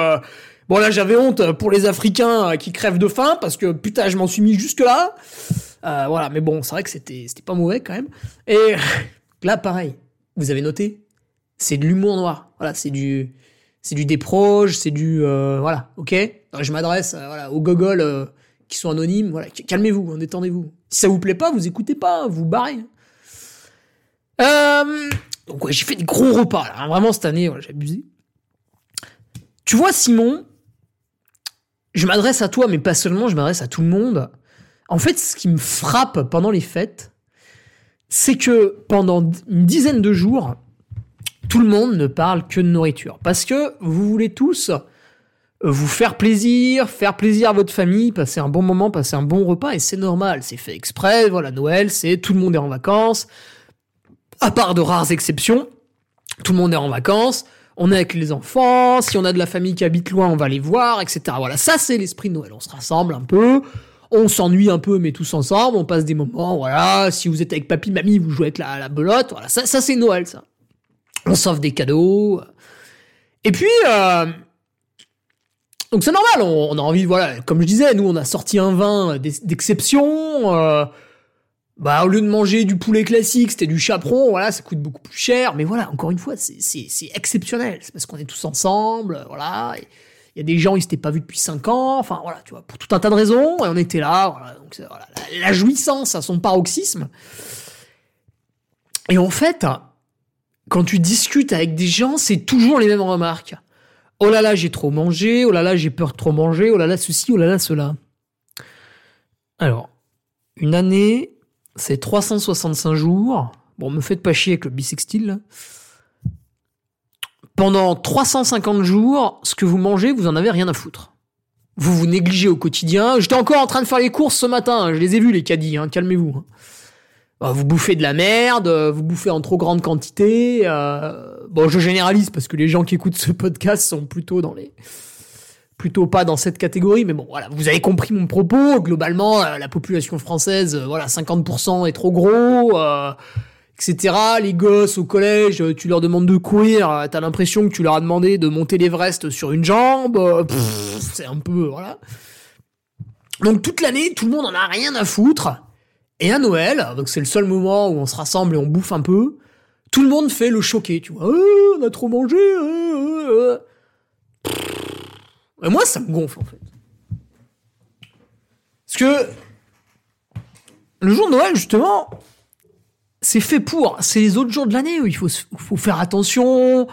Bon là j'avais honte pour les Africains euh, qui crèvent de faim parce que putain je m'en suis mis jusque là. Euh, voilà, mais bon c'est vrai que c'était c'était pas mauvais quand même. Et là pareil, vous avez noté, c'est de l'humour noir. Voilà, c'est du c'est du déproge, c'est du euh, voilà, ok. je m'adresse voilà aux gogoles qui sont anonymes. Voilà, calmez-vous, hein, détendez-vous. Si ça vous plaît pas, vous écoutez pas, vous barrez. donc ouais, j'ai fait des gros repas là. Hein, vraiment cette année, j'ai abusé. Tu vois Simon, je m'adresse à toi, mais pas seulement, je m'adresse à tout le monde. En fait, ce qui me frappe pendant les fêtes, c'est que pendant une dizaine de jours, tout le monde ne parle que de nourriture. Parce que vous voulez tous vous faire plaisir, faire plaisir à votre famille, passer un bon moment, passer un bon repas, et c'est normal, c'est fait exprès, voilà, Noël, c'est tout le monde est en vacances, à part de rares exceptions, tout le monde est en vacances, on est avec les enfants, si on a de la famille qui habite loin, on va les voir, etc. Voilà, ça c'est l'esprit de Noël. On se rassemble un peu, on s'ennuie un peu, mais tous ensemble, on passe des moments, voilà. Si vous êtes avec papy, mamie, vous jouez avec la, la belote, voilà. Ça, ça c'est Noël, ça. On s'offre des cadeaux. Et puis, euh, donc c'est normal, on, a envie, voilà, comme je disais, nous on a sorti un vin d'exception. Euh, bah au lieu de manger du poulet classique, c'était du chaperon, voilà, ça coûte beaucoup plus cher, mais voilà, encore une fois, c'est exceptionnel, c'est parce qu'on est tous ensemble, voilà, il y a des gens, ils s'étaient pas vus depuis 5 ans, enfin voilà, tu vois, pour tout un tas de raisons, et on était là, voilà, donc voilà, la, jouissance à son paroxysme. Et en fait, quand tu discutes avec des gens, c'est toujours les mêmes remarques. Oh là là, j'ai trop mangé, oh là là, j'ai peur de trop manger, oh là là, ceci, oh là là, cela. Alors, une année, c'est 365 jours. Bon, me faites pas chier avec le bisextile. Pendant 350 jours, ce que vous mangez, vous en avez rien à foutre. Vous vous négligez au quotidien. J'étais encore en train de faire les courses ce matin. Hein. Je les ai vus, les caddies. Hein. Calmez-vous. Bah, vous bouffez de la merde. Vous bouffez en trop grande quantité. Euh, bon, je généralise parce que les gens qui écoutent ce podcast sont plutôt dans les plutôt pas dans cette catégorie, mais bon, voilà, vous avez compris mon propos. Globalement, euh, la population française, euh, voilà, 50% est trop gros. Euh, etc. Les gosses au collège, tu leur demandes de courir, t'as l'impression que tu leur as demandé de monter l'Everest sur une jambe. C'est un peu, voilà. Donc toute l'année, tout le monde en a rien à foutre. Et à Noël, donc c'est le seul moment où on se rassemble et on bouffe un peu, tout le monde fait le choqué, tu vois. Oh, on a trop mangé. Euh, et moi, ça me gonfle en fait. Parce que le jour de Noël, justement, c'est fait pour. C'est les autres jours de l'année où il faut faire attention,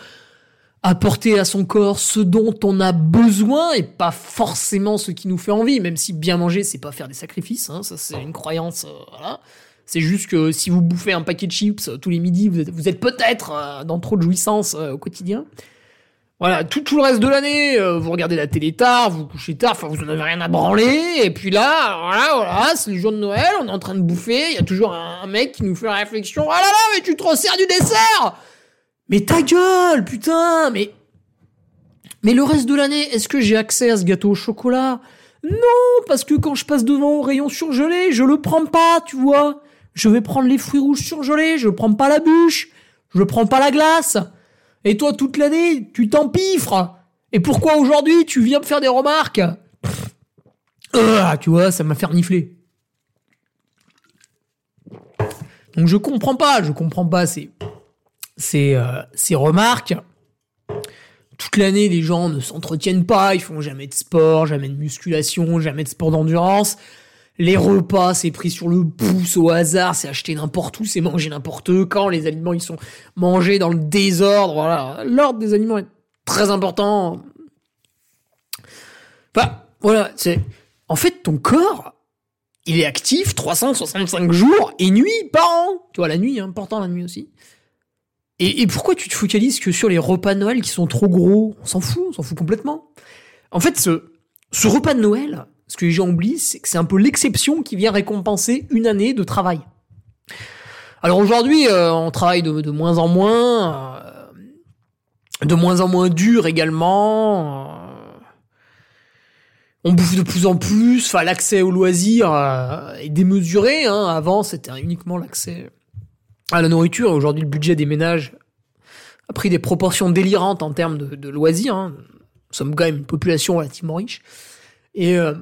apporter à son corps ce dont on a besoin et pas forcément ce qui nous fait envie, même si bien manger, c'est pas faire des sacrifices, hein, ça c'est une croyance, euh, voilà. C'est juste que si vous bouffez un paquet de chips tous les midis, vous êtes, vous êtes peut-être euh, dans trop de jouissance euh, au quotidien. Voilà, tout, tout le reste de l'année, vous regardez la télé tard, vous, couchez tard, enfin vous en avez rien à branler, et puis là, voilà, voilà, c'est le jour de Noël, on est en train de bouffer, il y a toujours un, un mec qui nous fait la réflexion, ah là là, mais tu te resserres du dessert mais ta gueule, putain, mais. Mais le reste de l'année, est-ce que j'ai accès à ce gâteau au chocolat? Non, parce que quand je passe devant au rayon surgelé, je le prends pas, tu vois. Je vais prendre les fruits rouges surgelés, je prends pas la bûche, je prends pas la glace. Et toi, toute l'année, tu t'empiffres. Et pourquoi aujourd'hui, tu viens me faire des remarques? Ah, Tu vois, ça m'a fait renifler. Donc je comprends pas, je comprends pas, c'est ces, euh, ces remarques. Toute l'année, les gens ne s'entretiennent pas, ils font jamais de sport, jamais de musculation, jamais de sport d'endurance. Les repas, c'est pris sur le pouce au hasard, c'est acheté n'importe où, c'est mangé n'importe quand. Les aliments, ils sont mangés dans le désordre. L'ordre des aliments est très important. Enfin, voilà, c'est en fait ton corps, il est actif 365 jours et nuit par an. Tu vois, la nuit, important la nuit aussi. Et, pourquoi tu te focalises que sur les repas de Noël qui sont trop gros? On s'en fout, on s'en fout complètement. En fait, ce, repas de Noël, ce que les gens oublient, c'est que c'est un peu l'exception qui vient récompenser une année de travail. Alors aujourd'hui, euh, on travaille de, moins en moins, euh, de moins en moins dur également. Euh, on bouffe de plus en plus. Enfin, l'accès aux loisirs est démesuré. Hein. Avant, c'était uniquement l'accès à la nourriture. Aujourd'hui, le budget des ménages a pris des proportions délirantes en termes de, loisirs. Hein. Nous sommes quand même une population relativement riche. Et, euh,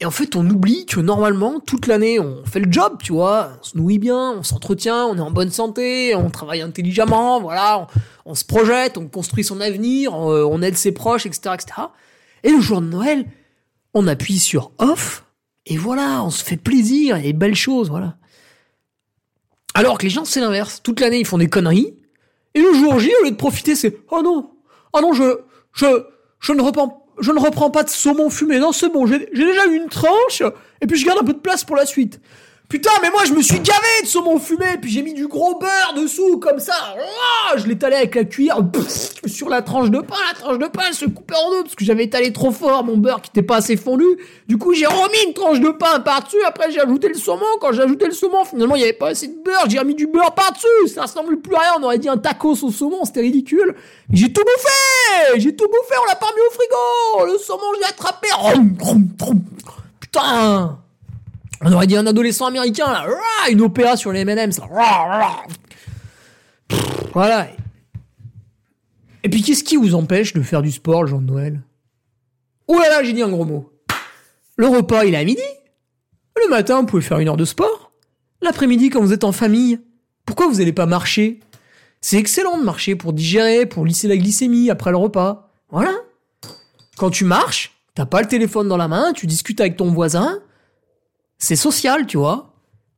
et en fait, on oublie que normalement, toute l'année, on fait le job, tu vois. On se nourrit bien, on s'entretient, on est en bonne santé, on travaille intelligemment, voilà. On, se projette, on construit son avenir, on, on, aide ses proches, etc., etc. Et le jour de Noël, on appuie sur off, et voilà, on se fait plaisir, et belles choses, voilà. Alors que les gens, c'est l'inverse. Toute l'année, ils font des conneries. Et le jour J, au lieu de profiter, c'est oh non, oh non, je, je, je ne reprends, je ne reprends pas de saumon fumé. Non, c'est bon, j'ai déjà eu une tranche. Et puis je garde un peu de place pour la suite. Putain, mais moi je me suis gavé de saumon fumé, puis j'ai mis du gros beurre dessous, comme ça. Oh, je l'ai étalé avec la cuillère sur la tranche de pain. La tranche de pain se coupait en deux parce que j'avais étalé trop fort mon beurre qui n'était pas assez fondu. Du coup, j'ai remis une tranche de pain par-dessus. Après, j'ai ajouté le saumon. Quand j'ai ajouté le saumon, finalement, il n'y avait pas assez de beurre. J'ai remis du beurre par-dessus. Ça ressemble plus à rien. On aurait dit un tacos au saumon. C'était ridicule. J'ai tout bouffé. J'ai tout bouffé. On l'a pas mis au frigo. Le saumon, je l'ai attrapé. Putain. On aurait dit un adolescent américain, là, une opéra sur les M&M's. Voilà. Et puis qu'est-ce qui vous empêche de faire du sport le jour de Noël? Oh là là, j'ai dit un gros mot. Le repas, il est à midi. Le matin, vous pouvez faire une heure de sport. L'après-midi, quand vous êtes en famille, pourquoi vous n'allez pas marcher? C'est excellent de marcher pour digérer, pour lisser la glycémie après le repas. Voilà. Quand tu marches, t'as pas le téléphone dans la main, tu discutes avec ton voisin, c'est social, tu vois.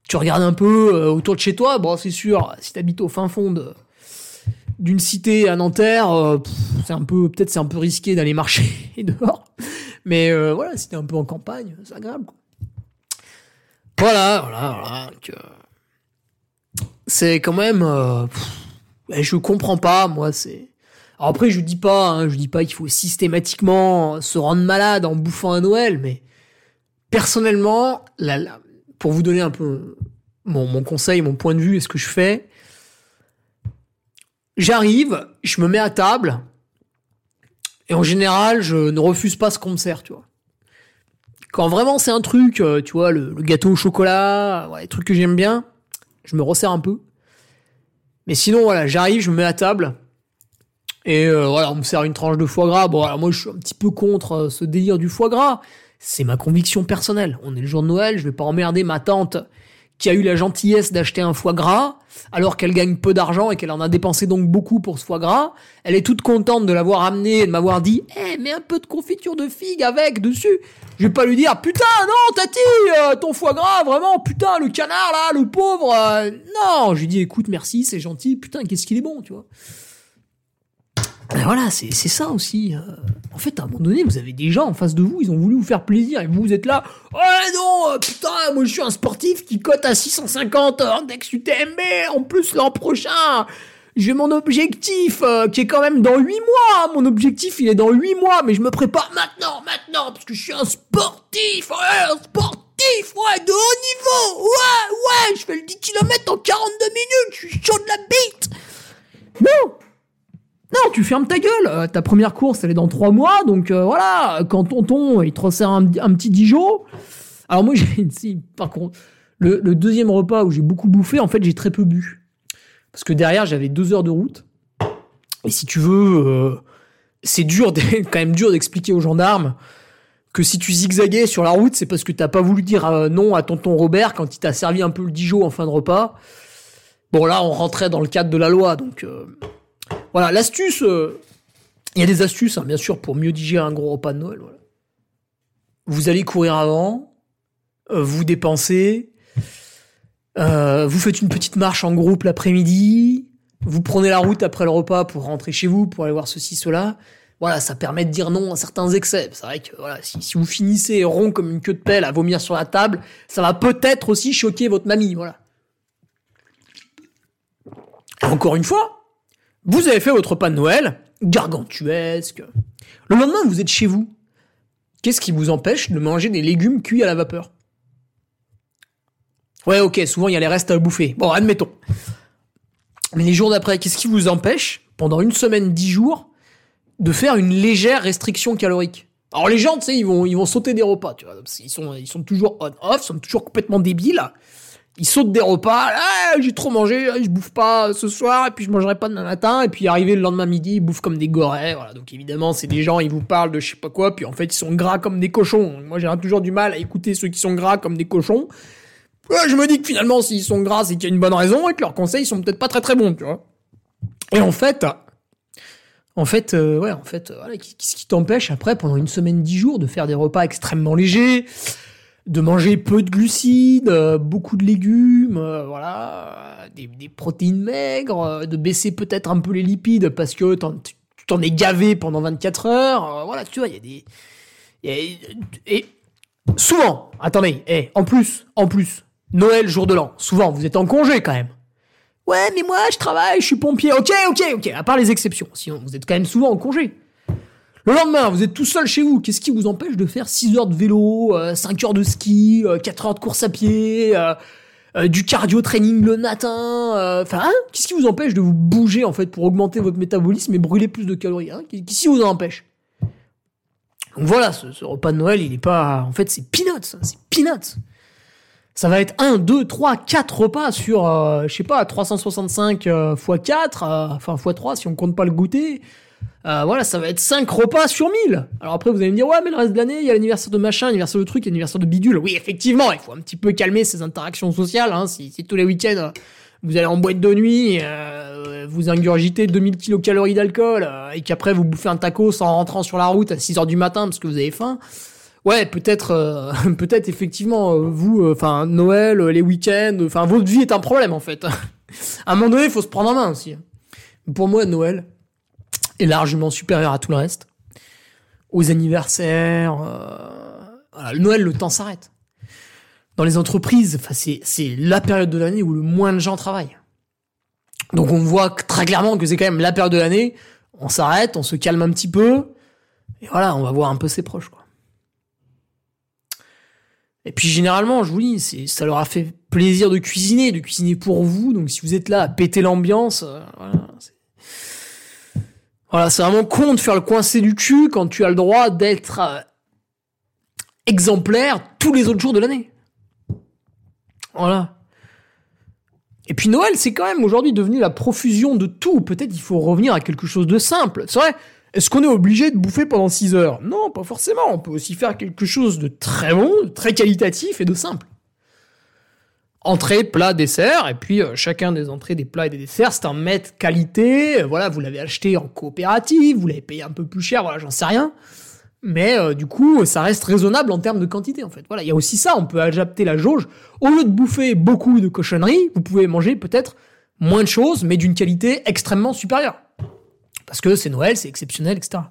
Tu regardes un peu euh, autour de chez toi, bon, c'est sûr, si t'habites au fin fond d'une cité à Nanterre, euh, c'est un peu, peut-être c'est un peu risqué d'aller marcher dehors. Mais euh, voilà, si t'es un peu en campagne, c'est agréable. Voilà, voilà, voilà. c'est quand même, je comprends pas, moi, c'est. après, je dis pas, hein, je dis pas qu'il faut systématiquement se rendre malade en bouffant à Noël, mais personnellement, pour vous donner un peu mon, conseil, mon point de vue et ce que je fais, j'arrive, je me mets à table, et en général, je ne refuse pas ce qu'on me sert, tu vois. Quand vraiment c'est un truc, euh, tu vois, le, gâteau au chocolat, les trucs que j'aime bien, je me resserre un peu. Mais sinon, voilà, j'arrive, je me mets à table. Et euh, voilà, on me sert une tranche de foie gras. Bon, alors moi, je suis un petit peu contre euh, ce délire du foie gras. C'est ma conviction personnelle. On est le jour de Noël, je vais pas emmerder ma tante qui a eu la gentillesse d'acheter un foie gras, alors qu'elle gagne peu d'argent et qu'elle en a dépensé donc beaucoup pour ce foie gras. Elle est toute contente de l'avoir amené et de m'avoir dit Eh, mets un peu de confiture de figue avec dessus. Je vais pas lui dire Putain, non, Tati, euh, ton foie gras, vraiment, putain, le canard là, le pauvre. euh, non, je lui dis Écoute, merci, c'est gentil, putain, qu'est-ce qu'il est bon, tu vois. Ben voilà, c'est ça aussi. euh. En fait, à un moment donné, vous avez des gens en face de vous, ils ont voulu vous faire plaisir et vous, vous êtes là. Ouais, non, euh, putain, moi je suis un sportif qui cote à 650 index UTMB. En plus, l'an prochain, j'ai mon objectif euh, qui est quand même dans 8 mois. Mon objectif, il est dans 8 mois, mais je me prépare maintenant, maintenant, parce que je suis un sportif, ouais, un sportif, ouais, de haut niveau. Ouais, ouais, je fais le 10 km en 42 minutes, je suis chaud de la bite. Non non, tu fermes ta gueule. Euh, ta première course, elle est dans trois mois, donc euh, voilà. Quand tonton, il te resserre un, petit Dijon. Alors moi, j'ai, par contre, le, deuxième repas où j'ai beaucoup bouffé, en fait, j'ai très peu bu, parce que derrière, j'avais deux heures de route. Et si tu veux, euh, c'est dur, quand même dur d'expliquer aux gendarmes que si tu zigzaguais sur la route, c'est parce que t'as pas voulu dire non à tonton Robert quand il t'a servi un peu le Dijon en fin de repas. Bon là, on rentrait dans le cadre de la loi, donc. Voilà, l'astuce, euh, il y a des astuces, hein, bien sûr, pour mieux digérer un gros repas de Noël. voilà. Vous allez courir avant, euh, vous dépensez, euh, vous faites une petite marche en groupe l'après-midi, vous prenez la route après le repas pour rentrer chez vous, pour aller voir ceci, cela. Voilà, ça permet de dire non à certains excès. C'est vrai que voilà, si, si vous finissez rond comme une queue de pelle à vomir sur la table, ça va peut-être aussi choquer votre mamie. Voilà. Encore une fois, vous avez fait votre repas de Noël, gargantuesque. Le lendemain, vous êtes chez vous. Qu'est-ce qui vous empêche de manger des légumes cuits à la vapeur? Ouais, ok, souvent il y a les restes à bouffer. Bon, admettons. Mais les jours d'après, qu'est-ce qui vous empêche, pendant une semaine, dix jours, de faire une légère restriction calorique? Alors les gens, tu sais, ils vont, ils vont sauter des repas, tu vois. Ils sont, ils sont toujours on-off, ils sont toujours complètement débiles. Ils sautent des repas, ah, j'ai trop mangé, je bouffe pas ce soir, et puis je mangerai pas demain matin, et puis arrivé le lendemain midi, ils bouffent comme des gorées, voilà. Donc évidemment, c'est des gens, ils vous parlent de je sais pas quoi, puis en fait, ils sont gras comme des cochons. Moi, j'ai toujours du mal à écouter ceux qui sont gras comme des cochons. Je me dis que finalement, s'ils sont gras, c'est qu'il y a une bonne raison, et que leurs conseils sont peut-être pas très très bons, tu vois. Et en fait, en fait, euh, ouais, en fait, euh, voilà, qu'est-ce qui t'empêche après, pendant une semaine, dix jours, de faire des repas extrêmement légers, de manger peu de glucides, euh, beaucoup de légumes, euh, voilà, euh, des, protéines maigres, de baisser peut-être un peu les lipides parce que tu t'en es gavé pendant 24 heures, voilà, tu vois, il y a des... et souvent, attendez, eh, en plus, en plus, Noël, jour de l'an, souvent, vous êtes en congé quand même. Ouais, mais moi, je travaille, je suis pompier. Ok, ok, ok, à part les exceptions. Sinon, vous êtes quand même souvent en congé. Le lendemain, vous êtes tout seul chez vous. Qu'est-ce qui vous empêche de faire 6 heures de vélo, euh, 5 heures de ski, euh, 4 heures de course à pied, euh, euh, du cardio training le matin euh, Enfin, hein, qu'est-ce qui vous empêche de vous bouger, en fait, pour augmenter votre métabolisme et brûler plus de calories hein? Qu'est-ce qui vous en empêche? Donc voilà, ce, repas de Noël, il est pas... En fait, c'est peanuts, hein, c'est peanuts ça va être 1, 2, 3, 4 repas sur, euh, je sais pas, 365 euh, x 4, euh, enfin x 3 si on compte pas le goûter. Euh, voilà, ça va être 5 repas sur 1000. Alors après, vous allez me dire, ouais, mais le reste de l'année, il y a l'anniversaire de machin, l'anniversaire de truc, l'anniversaire de bidule. Oui, effectivement, il faut un petit peu calmer ces interactions sociales. Hein, si, si tous les week-ends, euh, vous allez en boîte de nuit, euh, vous ingurgitez 2000 kilocalories d'alcool, euh, et qu'après vous bouffez un tacos en rentrant sur la route à 6 heures du matin parce que vous avez faim. Ouais, peut-être, euh, peut-être effectivement, euh, vous, enfin Noël, les week-ends, enfin votre vie est un problème en fait. à un moment donné, il faut se prendre en main aussi. Pour moi, Noël est largement supérieur à tout le reste. Aux anniversaires, euh, voilà, le Noël, le temps s'arrête. Dans les entreprises, c'est la période de l'année où le moins de gens travaillent. Donc on voit très clairement que c'est quand même la période de l'année. On s'arrête, on se calme un petit peu, et voilà, on va voir un peu ses proches, quoi. Et puis généralement, je vous dis, ça leur a fait plaisir de cuisiner, de cuisiner pour vous. Donc si vous êtes là à péter l'ambiance, euh, voilà. Voilà, c'est vraiment con de faire le coincé du cul quand tu as le droit d'être euh, exemplaire tous les autres jours de l'année. Voilà. Et puis Noël, c'est quand même aujourd'hui devenu la profusion de tout. Peut-être il faut revenir à quelque chose de simple. C'est vrai, est-ce qu'on est obligé de bouffer pendant 6 heures? Non, pas forcément. On peut aussi faire quelque chose de très bon, de très qualitatif et de simple. Entrée, plat, dessert, et puis euh, chacun des entrées, des plats et des desserts, c'est un mètre qualité. Euh, voilà, vous l'avez acheté en coopérative, vous l'avez payé un peu plus cher, voilà, j'en sais rien. Mais euh, du coup, ça reste raisonnable en termes de quantité, en fait. Voilà, il y a aussi ça, on peut adapter la jauge. Au lieu de bouffer beaucoup de cochonneries, vous pouvez manger peut-être moins de choses, mais d'une qualité extrêmement supérieure. Parce que c'est Noël, c'est exceptionnel, etc.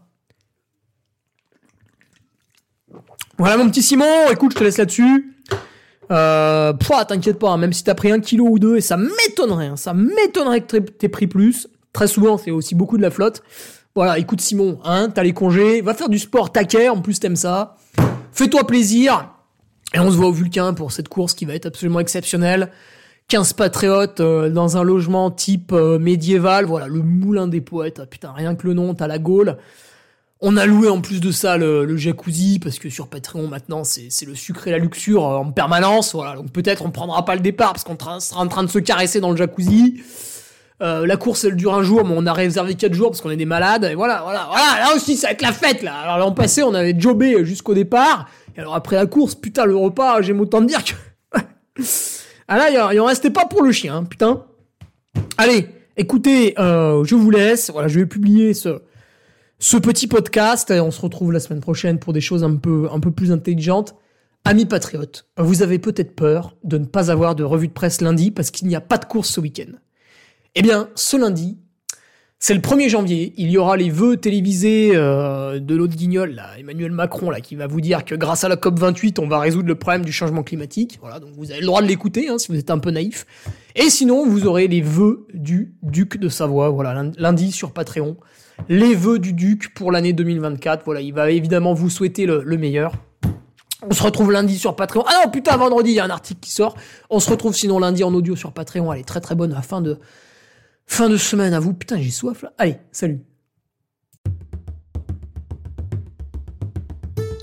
Voilà mon petit Simon, écoute, je te laisse là-dessus. Euh, t'inquiète pas, hein, même si t'as pris un kilo ou deux, et ça m'étonnerait, hein, ça m'étonnerait que t'aies pris plus. Très souvent, c'est aussi beaucoup de la flotte. Voilà, écoute Simon, hein, t'as les congés, va faire du sport taquet, en plus t'aimes ça. Fais-toi plaisir. Et on se voit au Vulcain pour cette course qui va être absolument exceptionnelle. 15 patriotes euh, dans un logement type euh, médiéval, voilà, le moulin des poètes, ah, putain, rien que le nom, t'as la Gaule. On a loué en plus de ça le, jacuzzi, parce que sur Patreon maintenant c'est le sucre et la luxure euh, en permanence, voilà, donc peut-être on prendra pas le départ parce qu'on sera en train de se caresser dans le jacuzzi. la course elle dure un jour, mais on a réservé 4 jours parce qu'on est des malades, et voilà, voilà, voilà, là aussi ça va être la fête là. Alors l'an passé on avait jobé jusqu'au départ, et alors après la course, putain le repas, j'aime autant dire que... Ah là, il en restait pas pour le chien, hein, putain. Allez, écoutez, euh, je vous laisse. Voilà, je vais publier ce, ce petit podcast et on se retrouve la semaine prochaine pour des choses un peu, un peu plus intelligentes. Amis patriotes, vous avez peut-être peur de ne pas avoir de revue de presse lundi parce qu'il n'y a pas de course ce week-end. Eh bien, ce lundi, c'est le 1er janvier, il y aura les vœux télévisés euh, de l'autre guignol, Emmanuel Macron, là, qui va vous dire que grâce à la COP28, on va résoudre le problème du changement climatique. Voilà, donc vous avez le droit de l'écouter, hein, si vous êtes un peu naïf. Et sinon, vous aurez les vœux du duc de Savoie, voilà, lundi sur Patreon. Les vœux du duc pour l'année 2024, voilà, il va évidemment vous souhaiter le, le meilleur. On se retrouve lundi sur Patreon. Ah non, putain, vendredi, il y a un article qui sort. On se retrouve sinon lundi en audio sur Patreon. Est très très bonne afin de Fin de semaine à vous. Putain, j'ai soif là. Allez, salut.